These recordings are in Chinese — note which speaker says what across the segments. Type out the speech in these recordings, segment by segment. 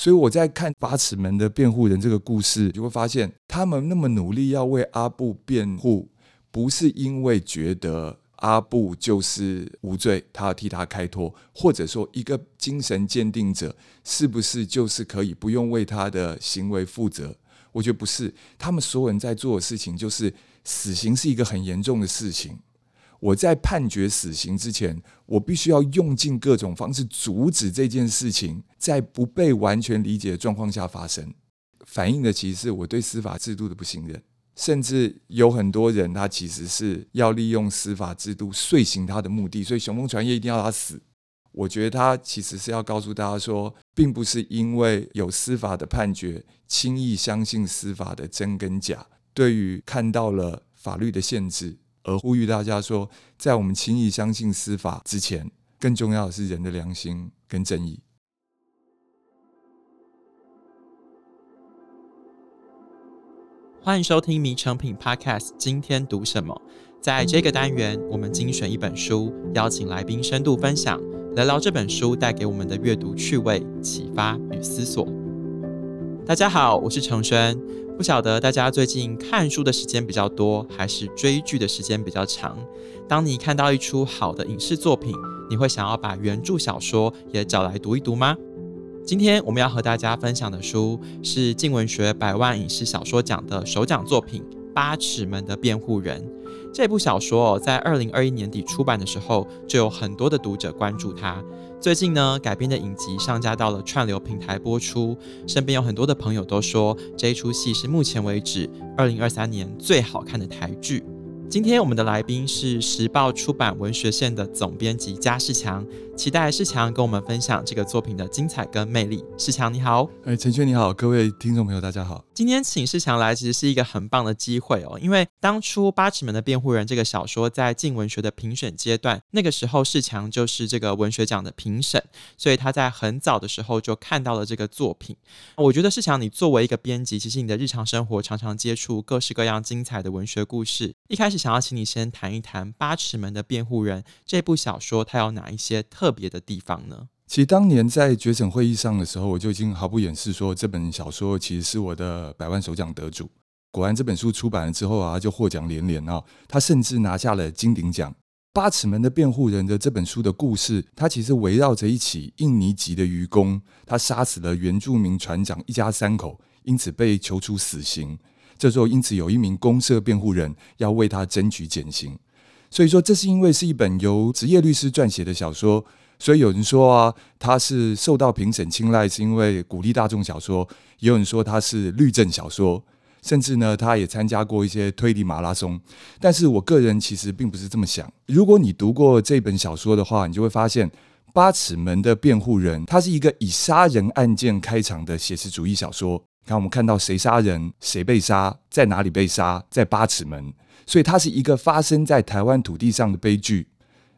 Speaker 1: 所以我在看八尺门的辩护人这个故事，就会发现他们那么努力要为阿布辩护，不是因为觉得阿布就是无罪，他要替他开脱，或者说一个精神鉴定者是不是就是可以不用为他的行为负责？我觉得不是，他们所有人在做的事情就是死刑是一个很严重的事情。我在判决死刑之前，我必须要用尽各种方式阻止这件事情在不被完全理解的状况下发生。反映的其实是我对司法制度的不信任，甚至有很多人他其实是要利用司法制度遂行他的目的，所以雄风传业一定要他死。我觉得他其实是要告诉大家说，并不是因为有司法的判决，轻易相信司法的真跟假。对于看到了法律的限制。而呼吁大家说，在我们轻易相信司法之前，更重要的是人的良心跟正义。
Speaker 2: 欢迎收听《迷成品 Podcast》，今天读什么？在这个单元，我们精选一本书，邀请来宾深度分享，聊聊这本书带给我们的阅读趣味、启发与思索。大家好，我是承轩。不晓得大家最近看书的时间比较多，还是追剧的时间比较长？当你看到一出好的影视作品，你会想要把原著小说也找来读一读吗？今天我们要和大家分享的书是静文学百万影视小说奖的首奖作品《八尺门的辩护人》。这部小说哦在二零二一年底出版的时候，就有很多的读者关注它。最近呢，改编的影集上架到了串流平台播出，身边有很多的朋友都说，这一出戏是目前为止二零二三年最好看的台剧。今天我们的来宾是时报出版文学线的总编辑嘉世强，期待世强跟我们分享这个作品的精彩跟魅力。世强你好，
Speaker 1: 哎，陈轩你好，各位听众朋友大家好。
Speaker 2: 今天请世强来其实是一个很棒的机会哦，因为当初《八尺门的辩护人》这个小说在进文学的评审阶段，那个时候世强就是这个文学奖的评审，所以他在很早的时候就看到了这个作品。我觉得世强你作为一个编辑，其实你的日常生活常常接触各式各样精彩的文学故事，一开始。想要请你先谈一谈《八尺门的辩护人》这部小说，它有哪一些特别的地方呢？
Speaker 1: 其实当年在决审会议上的时候，我就已经毫不掩饰说，这本小说其实是我的百万首奖得主。果然，这本书出版了之后啊，就获奖连连啊。他甚至拿下了金鼎奖。《八尺门的辩护人》的这本书的故事，它其实围绕着一起印尼籍的渔工，他杀死了原住民船长一家三口，因此被求处死刑。这时候，因此有一名公社辩护人要为他争取减刑，所以说这是因为是一本由职业律师撰写的小说，所以有人说啊，他是受到评审青睐，是因为鼓励大众小说；也有人说他是律政小说，甚至呢，他也参加过一些推理马拉松。但是我个人其实并不是这么想。如果你读过这本小说的话，你就会发现，《八尺门的辩护人》他是一个以杀人案件开场的写实主义小说。看，我们看到谁杀人，谁被杀，在哪里被杀，在八尺门，所以它是一个发生在台湾土地上的悲剧。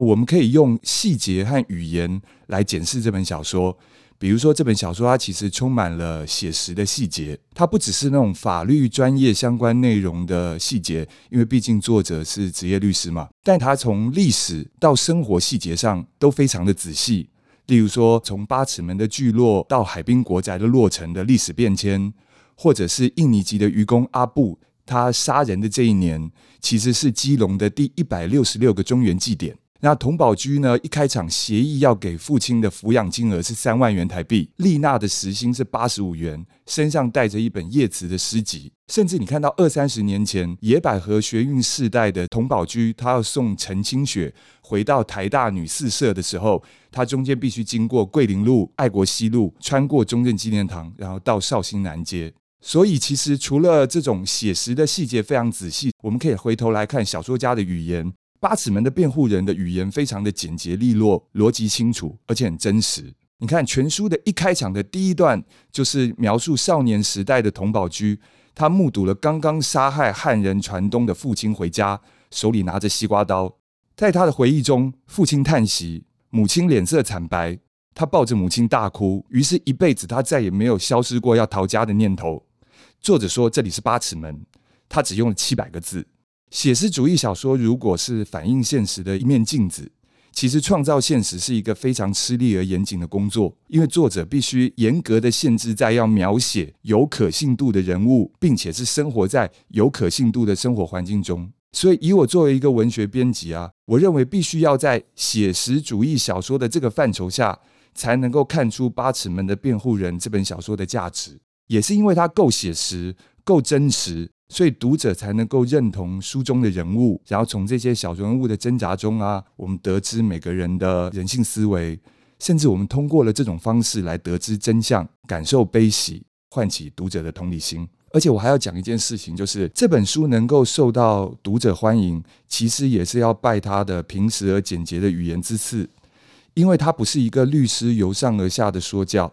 Speaker 1: 我们可以用细节和语言来检视这本小说。比如说，这本小说它其实充满了写实的细节，它不只是那种法律专业相关内容的细节，因为毕竟作者是职业律师嘛。但它从历史到生活细节上都非常的仔细。例如说，从八尺门的聚落到海滨国宅的落成的历史变迁，或者是印尼籍的渔工阿布，他杀人的这一年，其实是基隆的第一百六十六个中原祭典。那童宝居呢，一开场协议要给父亲的抚养金额是三万元台币，丽娜的时薪是八十五元，身上带着一本叶慈的诗集。甚至你看到二三十年前野百合学运世代的童宝居，他要送陈清雪回到台大女四舍的时候，他中间必须经过桂林路、爱国西路，穿过中正纪念堂，然后到绍兴南街。所以，其实除了这种写实的细节非常仔细，我们可以回头来看小说家的语言。八尺门的辩护人的语言非常的简洁利落，逻辑清楚，而且很真实。你看全书的一开场的第一段，就是描述少年时代的佟宝驹。他目睹了刚刚杀害汉人船东的父亲回家，手里拿着西瓜刀。在他的回忆中，父亲叹息，母亲脸色惨白，他抱着母亲大哭。于是，一辈子他再也没有消失过要逃家的念头。作者说，这里是八尺门，他只用了七百个字。写实主义小说如果是反映现实的一面镜子，其实创造现实是一个非常吃力而严谨的工作，因为作者必须严格的限制在要描写有可信度的人物，并且是生活在有可信度的生活环境中。所以，以我作为一个文学编辑啊，我认为必须要在写实主义小说的这个范畴下，才能够看出《八尺门的辩护人》这本小说的价值。也是因为它够写实、够真实。所以读者才能够认同书中的人物，然后从这些小人物的挣扎中啊，我们得知每个人的人性思维，甚至我们通过了这种方式来得知真相，感受悲喜，唤起读者的同理心。而且我还要讲一件事情，就是这本书能够受到读者欢迎，其实也是要拜他的平实而简洁的语言之赐，因为他不是一个律师由上而下的说教。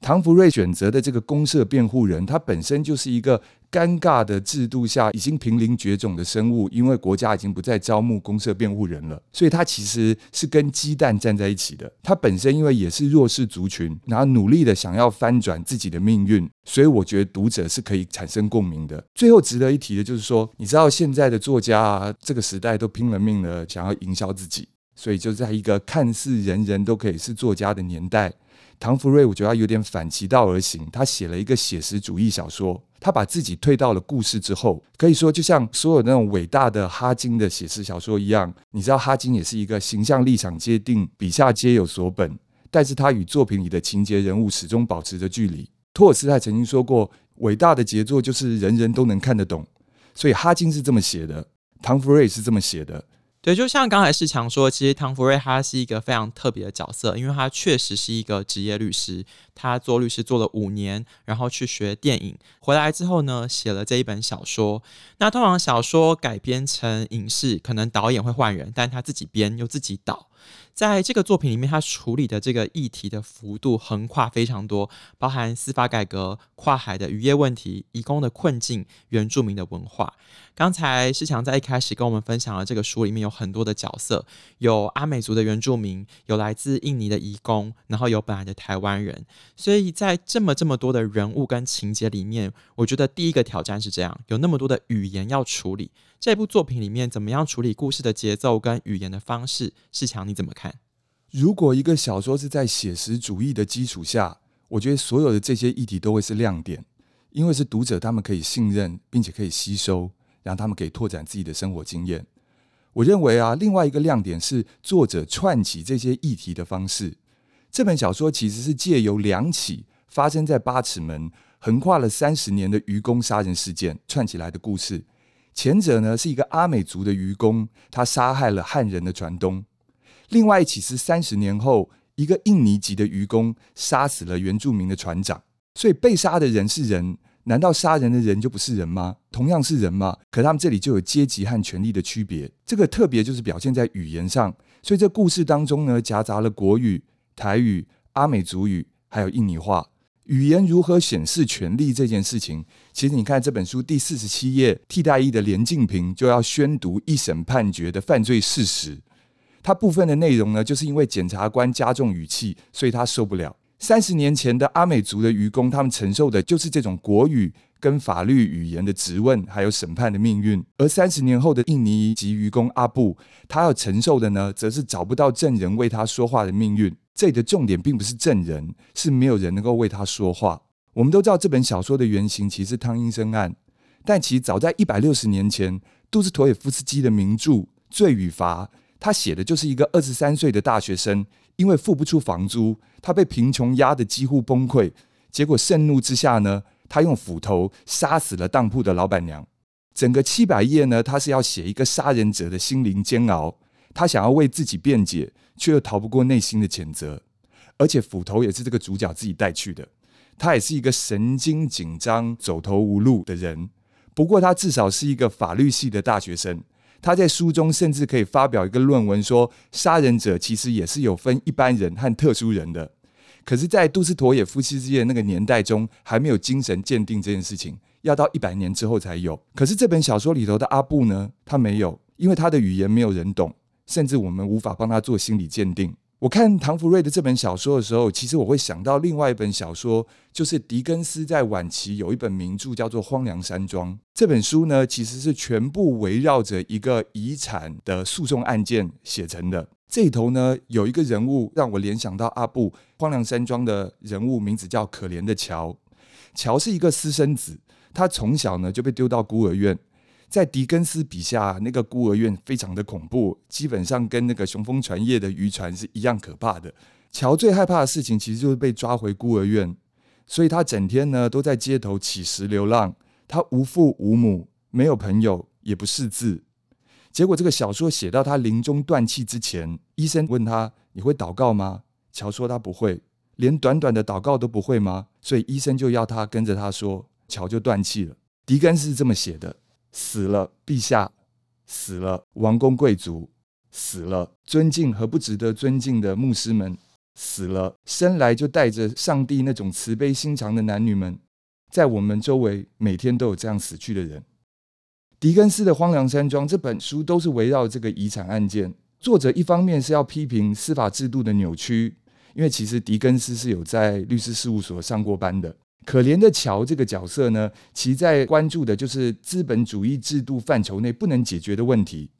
Speaker 1: 唐福瑞选择的这个公社辩护人，他本身就是一个尴尬的制度下已经濒临绝种的生物，因为国家已经不再招募公社辩护人了，所以他其实是跟鸡蛋站在一起的。他本身因为也是弱势族群，然后努力的想要翻转自己的命运，所以我觉得读者是可以产生共鸣的。最后值得一提的就是说，你知道现在的作家啊，这个时代都拼了命的想要营销自己，所以就在一个看似人人都可以是作家的年代。唐福瑞，我觉得他有点反其道而行。他写了一个写实主义小说，他把自己退到了故事之后，可以说就像所有那种伟大的哈金的写实小说一样。你知道，哈金也是一个形象立场皆定，笔下皆有所本，但是他与作品里的情节人物始终保持着距离。托尔斯泰曾经说过，伟大的杰作就是人人都能看得懂。所以哈金是这么写的，唐福瑞是这么写的。
Speaker 2: 对，就像刚才世强说，其实唐福瑞他是一个非常特别的角色，因为他确实是一个职业律师，他做律师做了五年，然后去学电影，回来之后呢，写了这一本小说。那通常小说改编成影视，可能导演会换人，但他自己编又自己导。在这个作品里面，他处理的这个议题的幅度横跨非常多，包含司法改革、跨海的渔业问题、移工的困境、原住民的文化。刚才世强在一开始跟我们分享了这个书里面有很多的角色，有阿美族的原住民，有来自印尼的移工，然后有本来的台湾人。所以在这么这么多的人物跟情节里面，我觉得第一个挑战是这样：有那么多的语言要处理。这部作品里面怎么样处理故事的节奏跟语言的方式？世强你怎么看？
Speaker 1: 如果一个小说是在写实主义的基础下，我觉得所有的这些议题都会是亮点，因为是读者他们可以信任并且可以吸收，让他们可以拓展自己的生活经验。我认为啊，另外一个亮点是作者串起这些议题的方式。这本小说其实是借由两起发生在八尺门、横跨了三十年的愚公杀人事件串起来的故事。前者呢是一个阿美族的渔工，他杀害了汉人的船东；另外一起是三十年后，一个印尼籍的渔工杀死了原住民的船长。所以被杀的人是人，难道杀人的人就不是人吗？同样是人吗？可他们这里就有阶级和权力的区别。这个特别就是表现在语言上。所以这故事当中呢，夹杂了国语、台语、阿美族语，还有印尼话。语言如何显示权力这件事情，其实你看这本书第四十七页，替代役的连静平就要宣读一审判决的犯罪事实。他部分的内容呢，就是因为检察官加重语气，所以他受不了。三十年前的阿美族的渔工，他们承受的就是这种国语跟法律语言的质问，还有审判的命运；而三十年后的印尼籍渔工阿布，他要承受的呢，则是找不到证人为他说话的命运。这里的重点并不是证人，是没有人能够为他说话。我们都知道这本小说的原型其实是汤英伸案，但其实早在一百六十年前，杜斯妥也夫斯基的名著《罪与罚》，他写的就是一个二十三岁的大学生，因为付不出房租，他被贫穷压得几乎崩溃，结果盛怒之下呢，他用斧头杀死了当铺的老板娘。整个七百页呢，他是要写一个杀人者的心灵煎熬。他想要为自己辩解，却又逃不过内心的谴责。而且斧头也是这个主角自己带去的。他也是一个神经紧张、走投无路的人。不过他至少是一个法律系的大学生。他在书中甚至可以发表一个论文，说杀人者其实也是有分一般人和特殊人的。可是，在杜斯妥也夫妻之间那个年代中，还没有精神鉴定这件事情，要到一百年之后才有。可是这本小说里头的阿布呢，他没有，因为他的语言没有人懂。甚至我们无法帮他做心理鉴定。我看唐福瑞的这本小说的时候，其实我会想到另外一本小说，就是狄更斯在晚期有一本名著叫做《荒凉山庄》。这本书呢，其实是全部围绕着一个遗产的诉讼案件写成的。这里头呢，有一个人物让我联想到阿布《荒凉山庄》的人物，名字叫可怜的乔。乔是一个私生子，他从小呢就被丢到孤儿院。在狄更斯笔下，那个孤儿院非常的恐怖，基本上跟那个雄风船业的渔船是一样可怕的。乔最害怕的事情，其实就是被抓回孤儿院，所以他整天呢都在街头乞食流浪。他无父无母，没有朋友，也不识字。结果这个小说写到他临终断气之前，医生问他：“你会祷告吗？”乔说他不会，连短短的祷告都不会吗？所以医生就要他跟着他说，乔就断气了。狄更斯是这么写的。死了，陛下；死了，王公贵族；死了，尊敬和不值得尊敬的牧师们；死了，生来就带着上帝那种慈悲心肠的男女们。在我们周围，每天都有这样死去的人。狄更斯的《荒凉山庄》这本书都是围绕这个遗产案件。作者一方面是要批评司法制度的扭曲，因为其实狄更斯是有在律师事务所上过班的。可怜的乔这个角色呢，其在关注的就是资本主义制度范畴内不能解决的问题。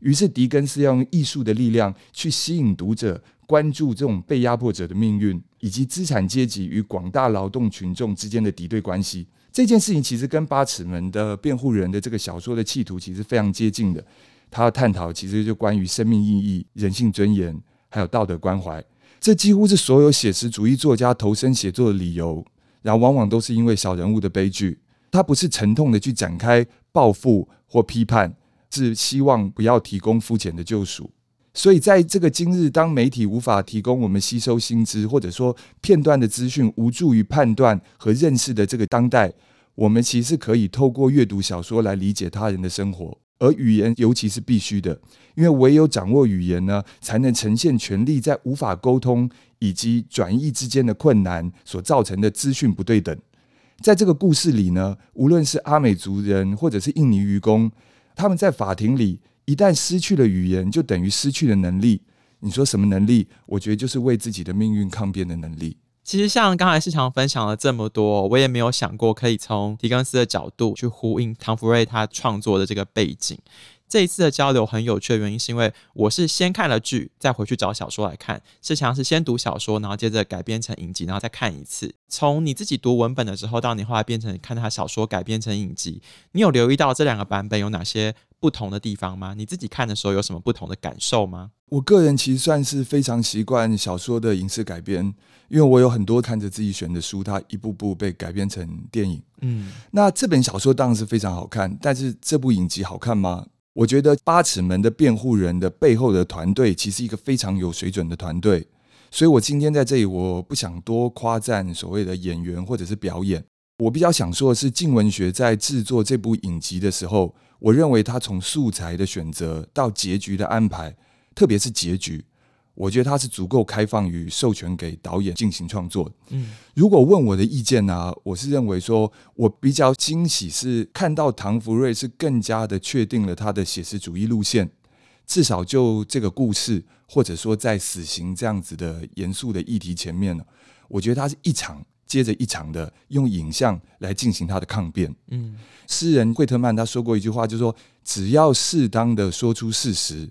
Speaker 1: 于是狄更斯要用艺术的力量去吸引读者关注这种被压迫者的命运，以及资产阶级与广大劳动群众之间的敌对关系。这件事情其实跟八尺门的辩护人的这个小说的企图其实非常接近的。他要探讨其实就关于生命意义、人性尊严，还有道德关怀。这几乎是所有写实主义作家投身写作的理由。然后往往都是因为小人物的悲剧，他不是沉痛的去展开报复或批判，是希望不要提供肤浅的救赎。所以在这个今日，当媒体无法提供我们吸收新知，或者说片段的资讯无助于判断和认识的这个当代，我们其实可以透过阅读小说来理解他人的生活。而语言尤其是必须的，因为唯有掌握语言呢，才能呈现权力在无法沟通以及转译之间的困难所造成的资讯不对等。在这个故事里呢，无论是阿美族人或者是印尼渔工，他们在法庭里一旦失去了语言，就等于失去了能力。你说什么能力？我觉得就是为自己的命运抗辩的能力。
Speaker 2: 其实像刚才世强分享了这么多，我也没有想过可以从狄更斯的角度去呼应唐福瑞他创作的这个背景。这一次的交流很有趣的原因，是因为我是先看了剧，再回去找小说来看。世强是先读小说，然后接着改编成影集，然后再看一次。从你自己读文本的时候，到你后来变成看他小说改编成影集，你有留意到这两个版本有哪些不同的地方吗？你自己看的时候有什么不同的感受吗？
Speaker 1: 我个人其实算是非常习惯小说的影视改编。因为我有很多看着自己选的书，它一步步被改编成电影。嗯，那这本小说当然是非常好看，但是这部影集好看吗？我觉得《八尺门的辩护人》的背后的团队其实一个非常有水准的团队，所以我今天在这里，我不想多夸赞所谓的演员或者是表演，我比较想说的是，静文学在制作这部影集的时候，我认为他从素材的选择到结局的安排，特别是结局。我觉得他是足够开放与授权给导演进行创作。嗯，如果问我的意见呢、啊，我是认为说，我比较惊喜是看到唐福瑞是更加的确定了他的写实主义路线，至少就这个故事，或者说在死刑这样子的严肃的议题前面呢，我觉得他是一场接着一场的用影像来进行他的抗辩。嗯，诗人惠特曼他说过一句话，就是说，只要适当的说出事实。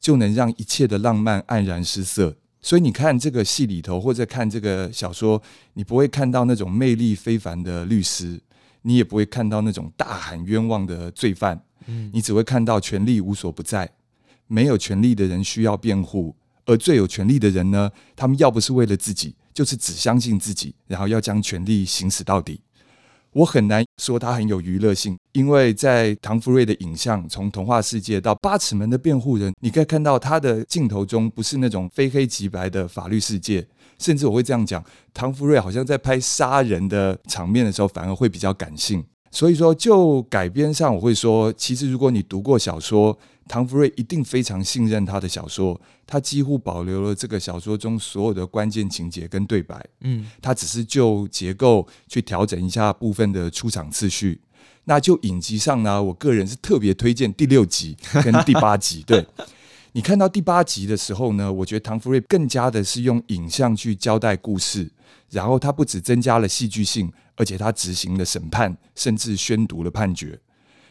Speaker 1: 就能让一切的浪漫黯然失色。所以你看这个戏里头，或者看这个小说，你不会看到那种魅力非凡的律师，你也不会看到那种大喊冤枉的罪犯。嗯，你只会看到权力无所不在，没有权力的人需要辩护，而最有权力的人呢，他们要不是为了自己，就是只相信自己，然后要将权力行使到底。我很难说它很有娱乐性，因为在唐福瑞的影像，从童话世界到八尺门的辩护人，你可以看到他的镜头中不是那种非黑即白的法律世界，甚至我会这样讲，唐福瑞好像在拍杀人的场面的时候，反而会比较感性。所以说，就改编上，我会说，其实如果你读过小说，唐福瑞一定非常信任他的小说，他几乎保留了这个小说中所有的关键情节跟对白。嗯，他只是就结构去调整一下部分的出场次序。那就影集上呢，我个人是特别推荐第六集跟第八集。对，你看到第八集的时候呢，我觉得唐福瑞更加的是用影像去交代故事，然后他不只增加了戏剧性。而且他执行了审判，甚至宣读了判决。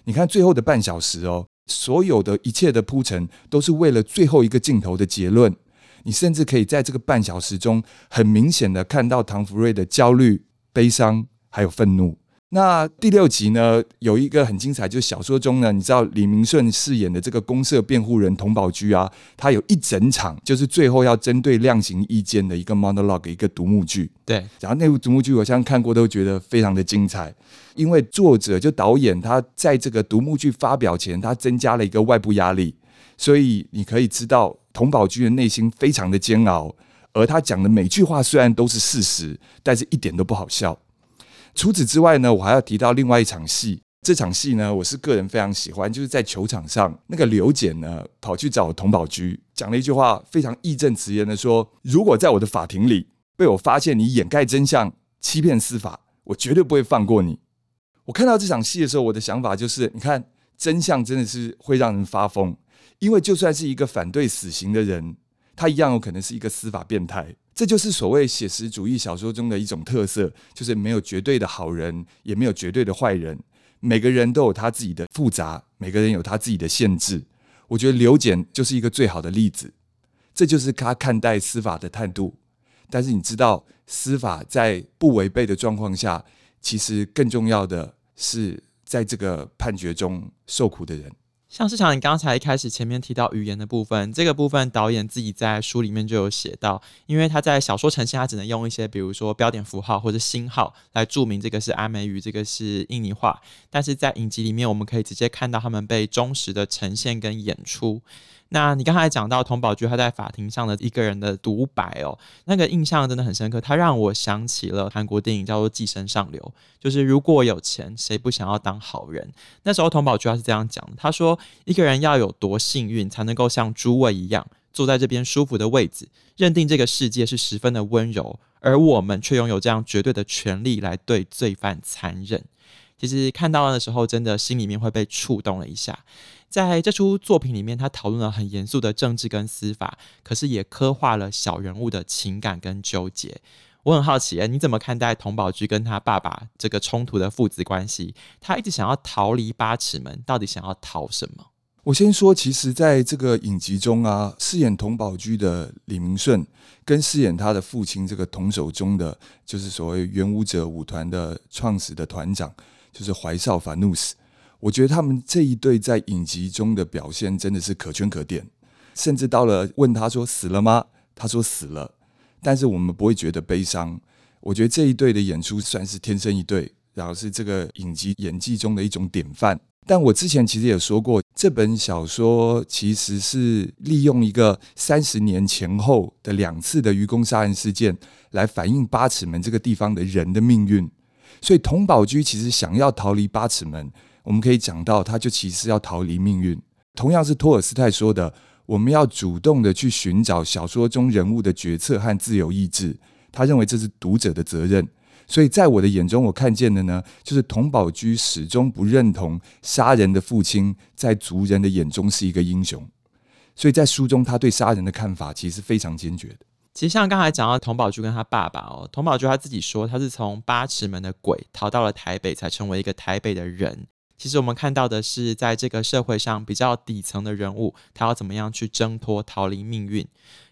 Speaker 1: 你看最后的半小时哦，所有的一切的铺陈都是为了最后一个镜头的结论。你甚至可以在这个半小时中，很明显的看到唐福瑞的焦虑、悲伤，还有愤怒。那第六集呢，有一个很精彩，就是小说中呢，你知道李明顺饰演的这个公社辩护人童宝驹啊，他有一整场就是最后要针对量刑意见的一个 monologue，一个独幕剧。
Speaker 2: 对，
Speaker 1: 然后那部独幕剧我相信看过都觉得非常的精彩，因为作者就导演他在这个独幕剧发表前，他增加了一个外部压力，所以你可以知道童宝驹的内心非常的煎熬，而他讲的每句话虽然都是事实，但是一点都不好笑。除此之外呢，我还要提到另外一场戏。这场戏呢，我是个人非常喜欢，就是在球场上，那个刘检呢跑去找童宝駒，讲了一句话，非常义正辞严的说：“如果在我的法庭里被我发现你掩盖真相、欺骗司法，我绝对不会放过你。”我看到这场戏的时候，我的想法就是：你看，真相真的是会让人发疯，因为就算是一个反对死刑的人，他一样有可能是一个司法变态。这就是所谓写实主义小说中的一种特色，就是没有绝对的好人，也没有绝对的坏人，每个人都有他自己的复杂，每个人有他自己的限制。我觉得刘简就是一个最好的例子，这就是他看待司法的态度。但是你知道，司法在不违背的状况下，其实更重要的是在这个判决中受苦的人。
Speaker 2: 像是像，你刚才一开始前面提到语言的部分，这个部分导演自己在书里面就有写到，因为他在小说呈现，他只能用一些比如说标点符号或者星号来注明这个是阿美语，这个是印尼话，但是在影集里面，我们可以直接看到他们被忠实的呈现跟演出。那你刚才讲到童宝菊他在法庭上的一个人的独白哦，那个印象真的很深刻，他让我想起了韩国电影叫做《寄生上流》，就是如果有钱，谁不想要当好人？那时候童宝菊他是这样讲的，他说一个人要有多幸运，才能够像诸位一样坐在这边舒服的位置，认定这个世界是十分的温柔，而我们却拥有这样绝对的权利来对罪犯残忍。其实看到的时候，真的心里面会被触动了一下。在这出作品里面，他讨论了很严肃的政治跟司法，可是也刻画了小人物的情感跟纠结。我很好奇，你怎么看待佟宝駒跟他爸爸这个冲突的父子关系？他一直想要逃离八尺门，到底想要逃什么？
Speaker 1: 我先说，其实在这个影集中啊，饰演佟宝駒的李明顺，跟饰演他的父亲这个佟守中的，就是所谓元武者舞团的创始的团长。就是怀少法努斯，我觉得他们这一对在影集中的表现真的是可圈可点，甚至到了问他说死了吗？他说死了，但是我们不会觉得悲伤。我觉得这一对的演出算是天生一对，然后是这个影集演技中的一种典范。但我之前其实也说过，这本小说其实是利用一个三十年前后的两次的愚公杀人事件，来反映八尺门这个地方的人的命运。所以童宝驹其实想要逃离八尺门，我们可以讲到，他就其实要逃离命运。同样是托尔斯泰说的，我们要主动的去寻找小说中人物的决策和自由意志。他认为这是读者的责任。所以在我的眼中，我看见的呢，就是佟宝驹始终不认同杀人的父亲在族人的眼中是一个英雄。所以在书中，他对杀人的看法其实非常坚决的。
Speaker 2: 其实像刚才讲到佟宝驹跟他爸爸哦，佟宝驹他自己说他是从八尺门的鬼逃到了台北，才成为一个台北的人。其实我们看到的是，在这个社会上比较底层的人物，他要怎么样去挣脱、逃离命运。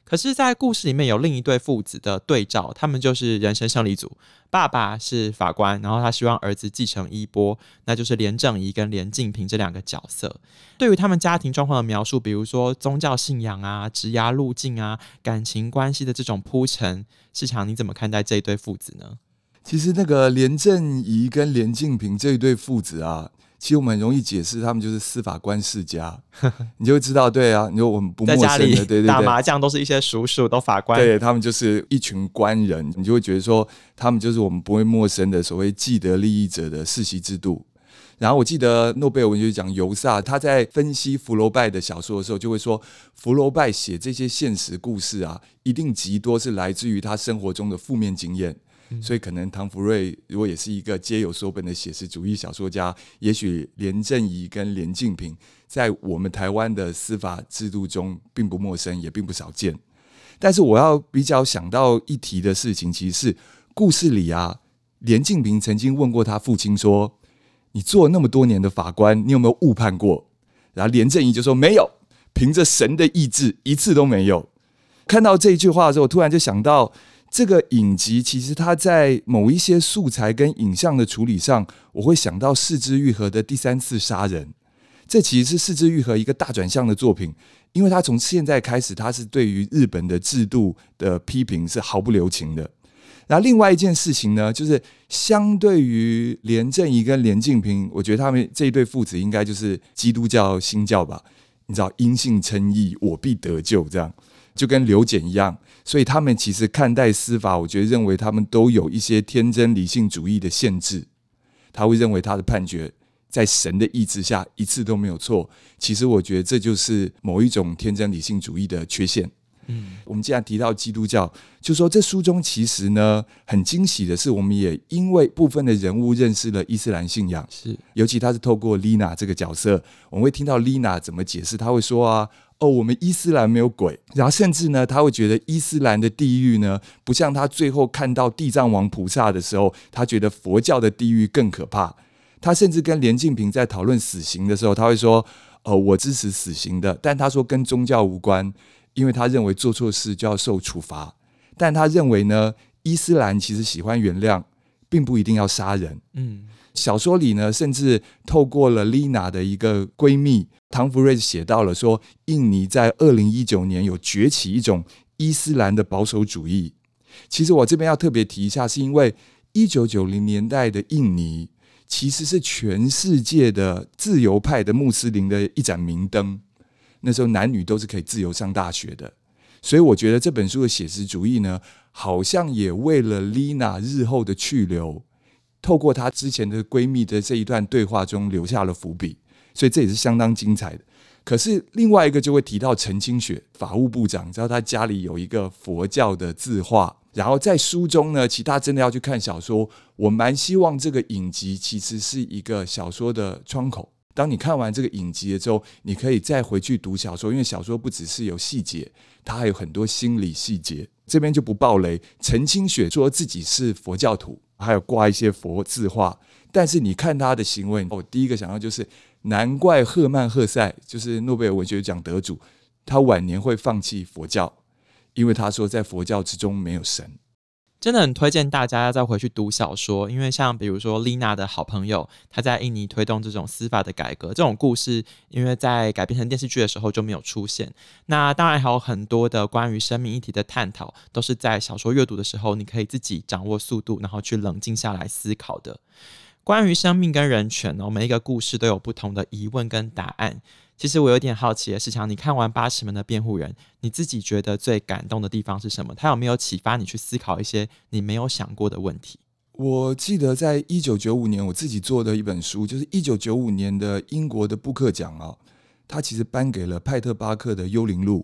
Speaker 2: 可是，在故事里面有另一对父子的对照，他们就是人生胜利组。爸爸是法官，然后他希望儿子继承衣钵，那就是连正仪跟连晋平这两个角色。对于他们家庭状况的描述，比如说宗教信仰啊、职涯路径啊、感情关系的这种铺陈，市场你怎么看待这一对父子呢？
Speaker 1: 其实那个连正仪跟连晋平这一对父子啊。其实我们很容易解释，他们就是司法官世家，你就会知道，对啊，你说我们不陌生的，对对对，
Speaker 2: 打麻将都是一些叔叔，都法官，
Speaker 1: 对他们就是一群官人，你就会觉得说，他们就是我们不会陌生的所谓既得利益者的世袭制度。然后我记得诺贝尔文学奖尤萨他在分析福楼拜的小说的时候，就会说，福楼拜写这些现实故事啊，一定极多是来自于他生活中的负面经验。所以，可能唐福瑞如果也是一个皆有所本的写实主义小说家，也许连正仪跟连敬平在我们台湾的司法制度中并不陌生，也并不少见。但是，我要比较想到一提的事情，其实是故事里啊，连敬平曾经问过他父亲说：“你做那么多年的法官，你有没有误判过？”然后连正仪就说没有，凭着神的意志，一次都没有。看到这一句话的时候，我突然就想到，这个影集其实它在某一些素材跟影像的处理上，我会想到四肢愈合的第三次杀人。这其实是四肢愈合一个大转向的作品，因为他从现在开始，他是对于日本的制度的批评是毫不留情的。然后另外一件事情呢，就是相对于连正义跟连静平，我觉得他们这一对父子应该就是基督教新教吧？你知道，因信称义，我必得救，这样。就跟刘简一样，所以他们其实看待司法，我觉得认为他们都有一些天真理性主义的限制。他会认为他的判决在神的意志下一次都没有错。其实我觉得这就是某一种天真理性主义的缺陷。嗯，我们既然提到基督教，就说这书中其实呢很惊喜的是，我们也因为部分的人物认识了伊斯兰信仰。是，尤其他是透过丽娜这个角色，我们会听到丽娜怎么解释。他会说啊。哦，我们伊斯兰没有鬼，然后甚至呢，他会觉得伊斯兰的地狱呢，不像他最后看到地藏王菩萨的时候，他觉得佛教的地狱更可怕。他甚至跟连晋平在讨论死刑的时候，他会说：“哦，我支持死刑的。”但他说跟宗教无关，因为他认为做错事就要受处罚。但他认为呢，伊斯兰其实喜欢原谅，并不一定要杀人。嗯。小说里呢，甚至透过了丽娜的一个闺蜜唐福瑞写到了说，印尼在二零一九年有崛起一种伊斯兰的保守主义。其实我这边要特别提一下，是因为一九九零年代的印尼其实是全世界的自由派的穆斯林的一盏明灯。那时候男女都是可以自由上大学的，所以我觉得这本书的写实主义呢，好像也为了丽娜日后的去留。透过她之前的闺蜜的这一段对话中留下了伏笔，所以这也是相当精彩的。可是另外一个就会提到陈清雪法务部长，知道他家里有一个佛教的字画，然后在书中呢，其他真的要去看小说，我蛮希望这个影集其实是一个小说的窗口。当你看完这个影集了之后，你可以再回去读小说，因为小说不只是有细节，它还有很多心理细节。这边就不爆雷。陈清雪说自己是佛教徒。还有挂一些佛字画，但是你看他的行为，我第一个想到就是，难怪赫曼·赫塞就是诺贝尔文学奖得主，他晚年会放弃佛教，因为他说在佛教之中没有神。
Speaker 2: 真的很推荐大家再回去读小说，因为像比如说丽娜的好朋友，他在印尼推动这种司法的改革，这种故事，因为在改编成电视剧的时候就没有出现。那当然还有很多的关于生命议题的探讨，都是在小说阅读的时候，你可以自己掌握速度，然后去冷静下来思考的。关于生命跟人权呢，每一个故事都有不同的疑问跟答案。其实我有点好奇的是，强，你看完《八尺门的辩护人》，你自己觉得最感动的地方是什么？他有没有启发你去思考一些你没有想过的问题？
Speaker 1: 我记得在一九九五年，我自己做的一本书，就是一九九五年的英国的布克奖啊，他其实颁给了派特巴克的《幽灵录》。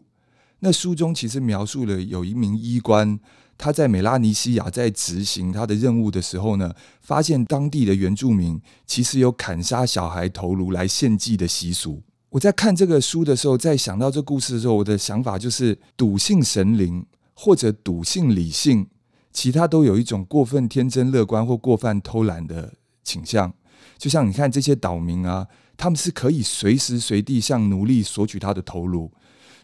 Speaker 1: 那书中其实描述了有一名医官，他在美拉尼西亚在执行他的任务的时候呢，发现当地的原住民其实有砍杀小孩头颅来献祭的习俗。我在看这个书的时候，在想到这故事的时候，我的想法就是笃信神灵或者笃信理性，其他都有一种过分天真乐观或过分偷懒的倾向。就像你看这些岛民啊，他们是可以随时随地向奴隶索取他的头颅。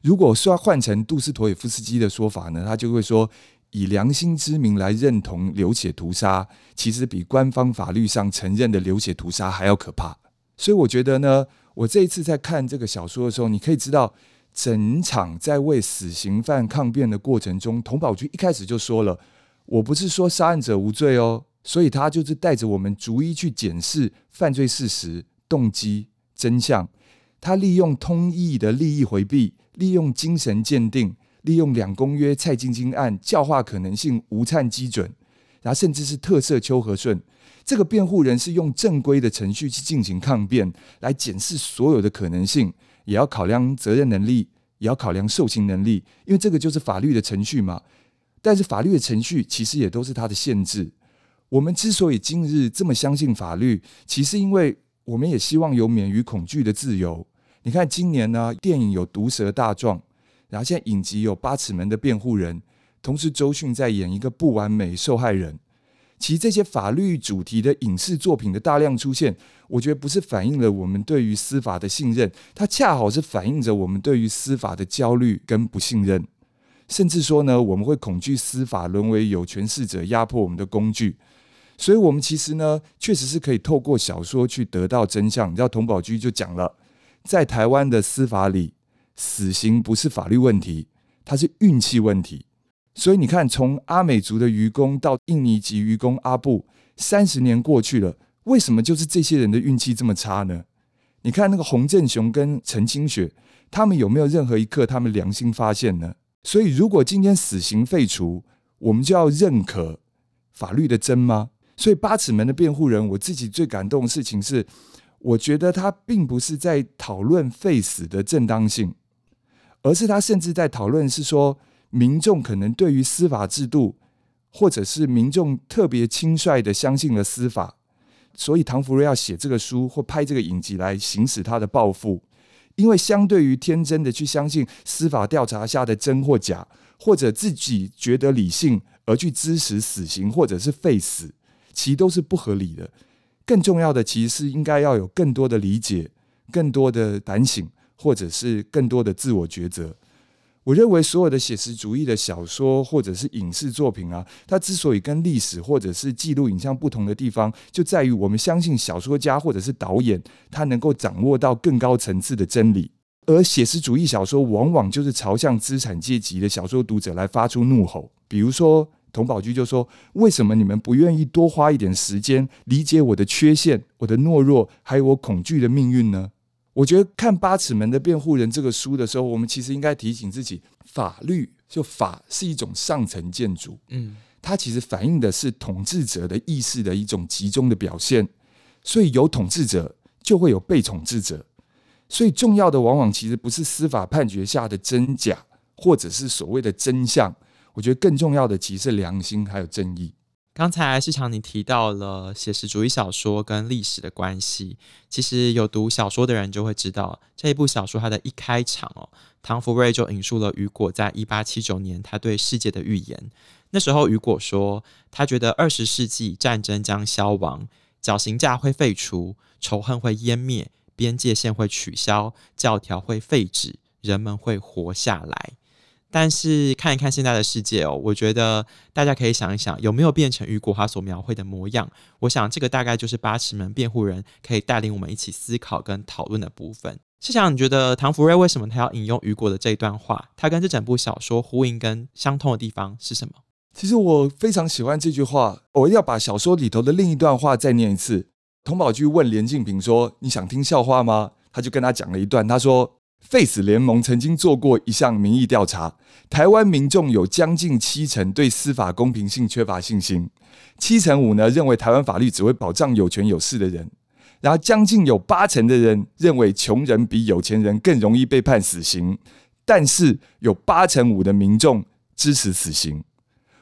Speaker 1: 如果说要换成杜斯妥也夫斯基的说法呢，他就会说，以良心之名来认同流血屠杀，其实比官方法律上承认的流血屠杀还要可怕。所以我觉得呢。我这一次在看这个小说的时候，你可以知道，整场在为死刑犯抗辩的过程中，童宝駒一开始就说了：“我不是说杀人者无罪哦。”所以他就是带着我们逐一去检视犯罪事实、动机、真相。他利用通译的利益回避，利用精神鉴定，利用两公约蔡晶晶案教化可能性无忏基准，然后甚至是特赦邱和顺。这个辩护人是用正规的程序去进行抗辩，来检视所有的可能性，也要考量责任能力，也要考量受刑能力，因为这个就是法律的程序嘛。但是法律的程序其实也都是它的限制。我们之所以今日这么相信法律，其实因为我们也希望有免于恐惧的自由。你看今年呢，电影有《毒蛇大壮》，然后现在影集有《八尺门的辩护人》，同时周迅在演一个不完美受害人。其实这些法律主题的影视作品的大量出现，我觉得不是反映了我们对于司法的信任，它恰好是反映着我们对于司法的焦虑跟不信任，甚至说呢，我们会恐惧司法沦为有权势者压迫我们的工具。所以，我们其实呢，确实是可以透过小说去得到真相。你知道，童宝駒就讲了，在台湾的司法里，死刑不是法律问题，它是运气问题。所以你看，从阿美族的愚公到印尼籍愚公阿布，三十年过去了，为什么就是这些人的运气这么差呢？你看那个洪振雄跟陈清雪，他们有没有任何一刻他们良心发现呢？所以，如果今天死刑废除，我们就要认可法律的真吗？所以八尺门的辩护人，我自己最感动的事情是，我觉得他并不是在讨论废死的正当性，而是他甚至在讨论是说，民众可能对于司法制度，或者是民众特别轻率的相信了司法，所以唐福瑞要写这个书或拍这个影集来行使他的抱负，因为相对于天真的去相信司法调查下的真或假，或者自己觉得理性而去支持死刑或者是废死。其实都是不合理的。更重要的，其实是应该要有更多的理解、更多的反省，或者是更多的自我抉择。我认为所有的写实主义的小说或者是影视作品啊，它之所以跟历史或者是记录影像不同的地方，就在于我们相信小说家或者是导演，他能够掌握到更高层次的真理。而写实主义小说往往就是朝向资产阶级的小说读者来发出怒吼，比如说。童宝驹就说：“为什么你们不愿意多花一点时间理解我的缺陷、我的懦弱，还有我恐惧的命运呢？”我觉得看《八尺门的辩护人》这个书的时候，我们其实应该提醒自己，法律就法是一种上层建筑，嗯，它其实反映的是统治者的意识的一种集中的表现。所以有统治者，就会有被统治者。所以重要的往往其实不是司法判决下的真假，或者是所谓的真相。我觉得更重要的其实是良心还有正义。
Speaker 2: 刚才市场你提到了写实主义小说跟历史的关系，其实有读小说的人就会知道，这一部小说它的一开场哦，唐福瑞就引述了雨果在一八七九年他对世界的预言。那时候雨果说，他觉得二十世纪战争将消亡，绞刑架会废除，仇恨会湮灭，边界线会取消，教条会废止，人们会活下来。但是看一看现在的世界哦，我觉得大家可以想一想，有没有变成雨果他所描绘的模样？我想这个大概就是八尺门辩护人可以带领我们一起思考跟讨论的部分。士强，你觉得唐福瑞为什么他要引用雨果的这一段话？他跟这整部小说呼应跟相通的地方是什么？
Speaker 1: 其实我非常喜欢这句话，我要把小说里头的另一段话再念一次。童宝駒问连晋平说：“你想听笑话吗？”他就跟他讲了一段，他说。废死联盟曾经做过一项民意调查，台湾民众有将近七成对司法公平性缺乏信心，七成五呢认为台湾法律只会保障有权有势的人，然后将近有八成的人认为穷人比有钱人更容易被判死刑，但是有八成五的民众支持死刑。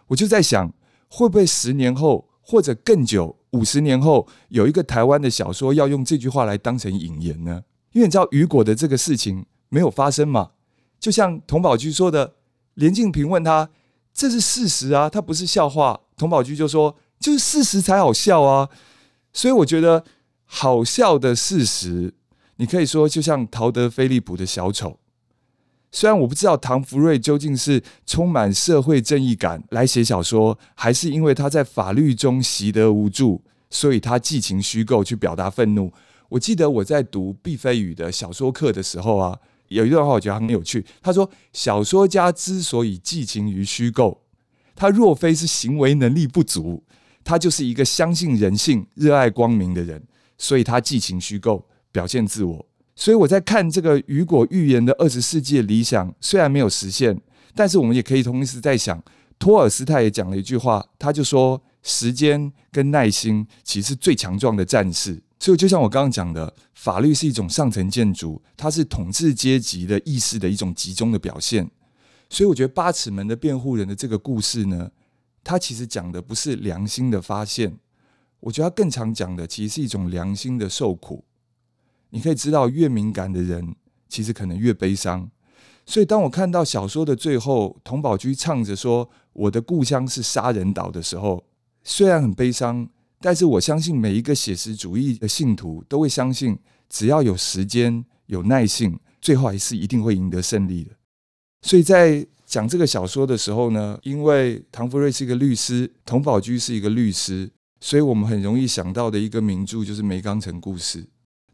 Speaker 1: 我就在想，会不会十年后或者更久，五十年后，有一个台湾的小说要用这句话来当成引言呢？因为你知道雨果的这个事情没有发生嘛，就像童宝驹说的，连晋平问他，这是事实啊，他不是笑话。童宝驹就说，就是事实才好笑啊。所以我觉得好笑的事实，你可以说就像陶德菲利普的小丑。虽然我不知道唐福瑞究竟是充满社会正义感来写小说，还是因为他在法律中习得无助，所以他寄情虚构去表达愤怒。我记得我在读毕飞宇的小说课的时候啊，有一段话我觉得很有趣。他说：“小说家之所以寄情于虚构，他若非是行为能力不足，他就是一个相信人性、热爱光明的人，所以他寄情虚构，表现自我。所以我在看这个雨果预言的二十世纪理想，虽然没有实现，但是我们也可以同时在想，托尔斯泰也讲了一句话，他就说：时间跟耐心其实是最强壮的战士。”所以，就像我刚刚讲的，法律是一种上层建筑，它是统治阶级的意识的一种集中的表现。所以，我觉得八尺门的辩护人的这个故事呢，它其实讲的不是良心的发现，我觉得它更常讲的其实是一种良心的受苦。你可以知道，越敏感的人其实可能越悲伤。所以，当我看到小说的最后，佟宝驹唱着说“我的故乡是杀人岛”的时候，虽然很悲伤，但是我相信每一个写实主义的信徒都会相信，只要有时间、有耐性，最后还是一定会赢得胜利的。所以在讲这个小说的时候呢，因为唐福瑞是一个律师，童宝驹是一个律师，所以我们很容易想到的一个名著就是《梅冈城故事》。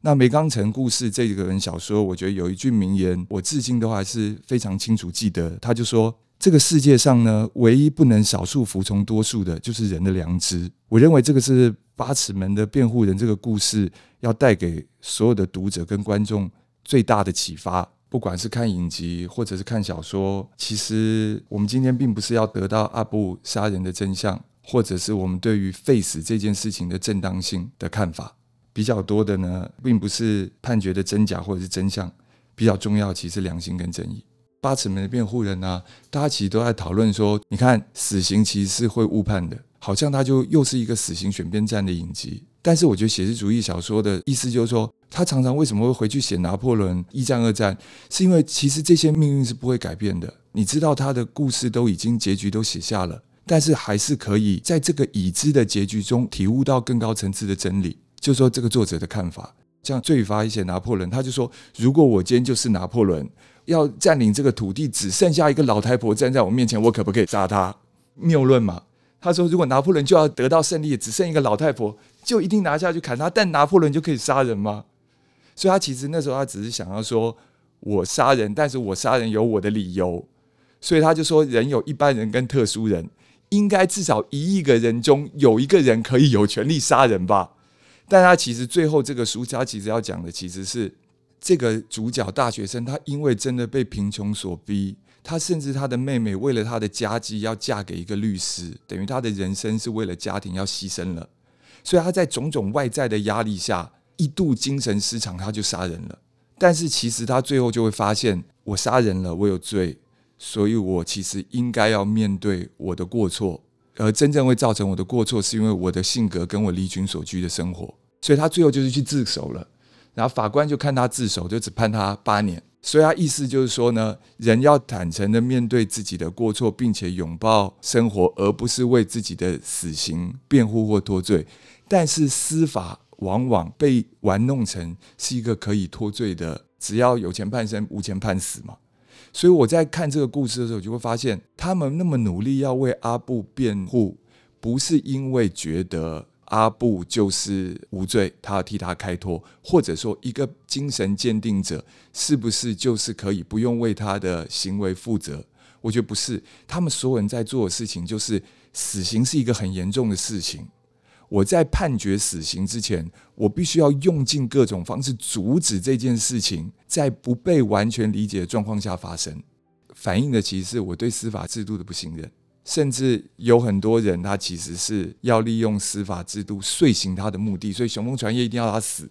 Speaker 1: 那《梅冈城故事》这个本小说，我觉得有一句名言，我至今都还是非常清楚记得。他就说：“这个世界上呢，唯一不能少数服从多数的，就是人的良知。”我认为这个是八尺门的辩护人这个故事要带给所有的读者跟观众最大的启发。不管是看影集或者是看小说，其实我们今天并不是要得到阿布杀人的真相，或者是我们对于废死这件事情的正当性的看法。比较多的呢，并不是判决的真假或者是真相，比较重要其实良心跟正义。八尺门的辩护人呢、啊，大家其实都在讨论说，你看死刑其实是会误判的，好像他就又是一个死刑选边站的影集。但是我觉得写实主义小说的意思就是说，他常常为什么会回去写拿破仑一战、二战，是因为其实这些命运是不会改变的。你知道他的故事都已经结局都写下了，但是还是可以在这个已知的结局中体悟到更高层次的真理。就说这个作者的看法，像罪罚一写拿破仑，他就说：如果我今天就是拿破仑，要占领这个土地，只剩下一个老太婆站在我面前，我可不可以杀他？谬论嘛。他说：如果拿破仑就要得到胜利，只剩一个老太婆，就一定拿下去砍他，但拿破仑就可以杀人吗？所以他其实那时候他只是想要说，我杀人，但是我杀人有我的理由。所以他就说，人有一般人跟特殊人，应该至少一亿个人中有一个人可以有权利杀人吧。但他其实最后这个书，他其实要讲的其实是这个主角大学生，他因为真的被贫穷所逼，他甚至他的妹妹为了他的家计要嫁给一个律师，等于他的人生是为了家庭要牺牲了，所以他在种种外在的压力下，一度精神失常，他就杀人了。但是其实他最后就会发现，我杀人了，我有罪，所以我其实应该要面对我的过错。而真正会造成我的过错，是因为我的性格跟我离群所居的生活，所以他最后就是去自首了。然后法官就看他自首，就只判他八年。所以他意思就是说呢，人要坦诚的面对自己的过错，并且拥抱生活，而不是为自己的死刑辩护或脱罪。但是司法往往被玩弄成是一个可以脱罪的，只要有钱判生，无钱判死嘛。所以我在看这个故事的时候，就会发现他们那么努力要为阿布辩护，不是因为觉得阿布就是无罪，他要替他开脱，或者说一个精神鉴定者是不是就是可以不用为他的行为负责？我觉得不是，他们所有人在做的事情就是死刑是一个很严重的事情。我在判决死刑之前，我必须要用尽各种方式阻止这件事情在不被完全理解的状况下发生。反映的其实是我对司法制度的不信任，甚至有很多人他其实是要利用司法制度遂行他的目的，所以雄风传业一定要他死。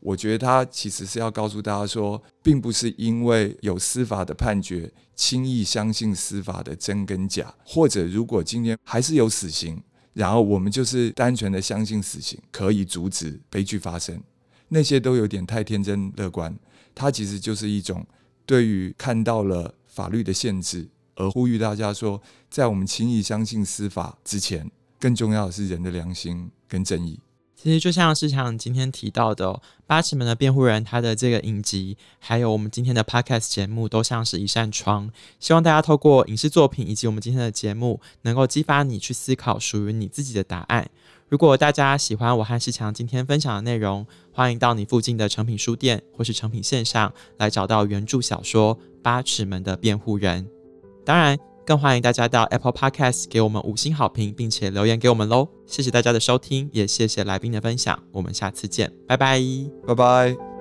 Speaker 1: 我觉得他其实是要告诉大家说，并不是因为有司法的判决，轻易相信司法的真跟假，或者如果今天还是有死刑。然后我们就是单纯的相信死刑可以阻止悲剧发生，那些都有点太天真乐观。它其实就是一种对于看到了法律的限制，而呼吁大家说，在我们轻易相信司法之前，更重要的是人的良心跟正义。
Speaker 2: 其实就像是像今天提到的、《八尺门的辩护人》，他的这个影集，还有我们今天的 Podcast 节目，都像是一扇窗。希望大家透过影视作品以及我们今天的节目，能够激发你去思考属于你自己的答案。如果大家喜欢我和世强今天分享的内容，欢迎到你附近的成品书店或是成品线上来找到原著小说《八尺门的辩护人》。当然。更欢迎大家到 Apple Podcast 给我们五星好评，并且留言给我们喽！谢谢大家的收听，也谢谢来宾的分享。我们下次见，拜拜，
Speaker 1: 拜拜。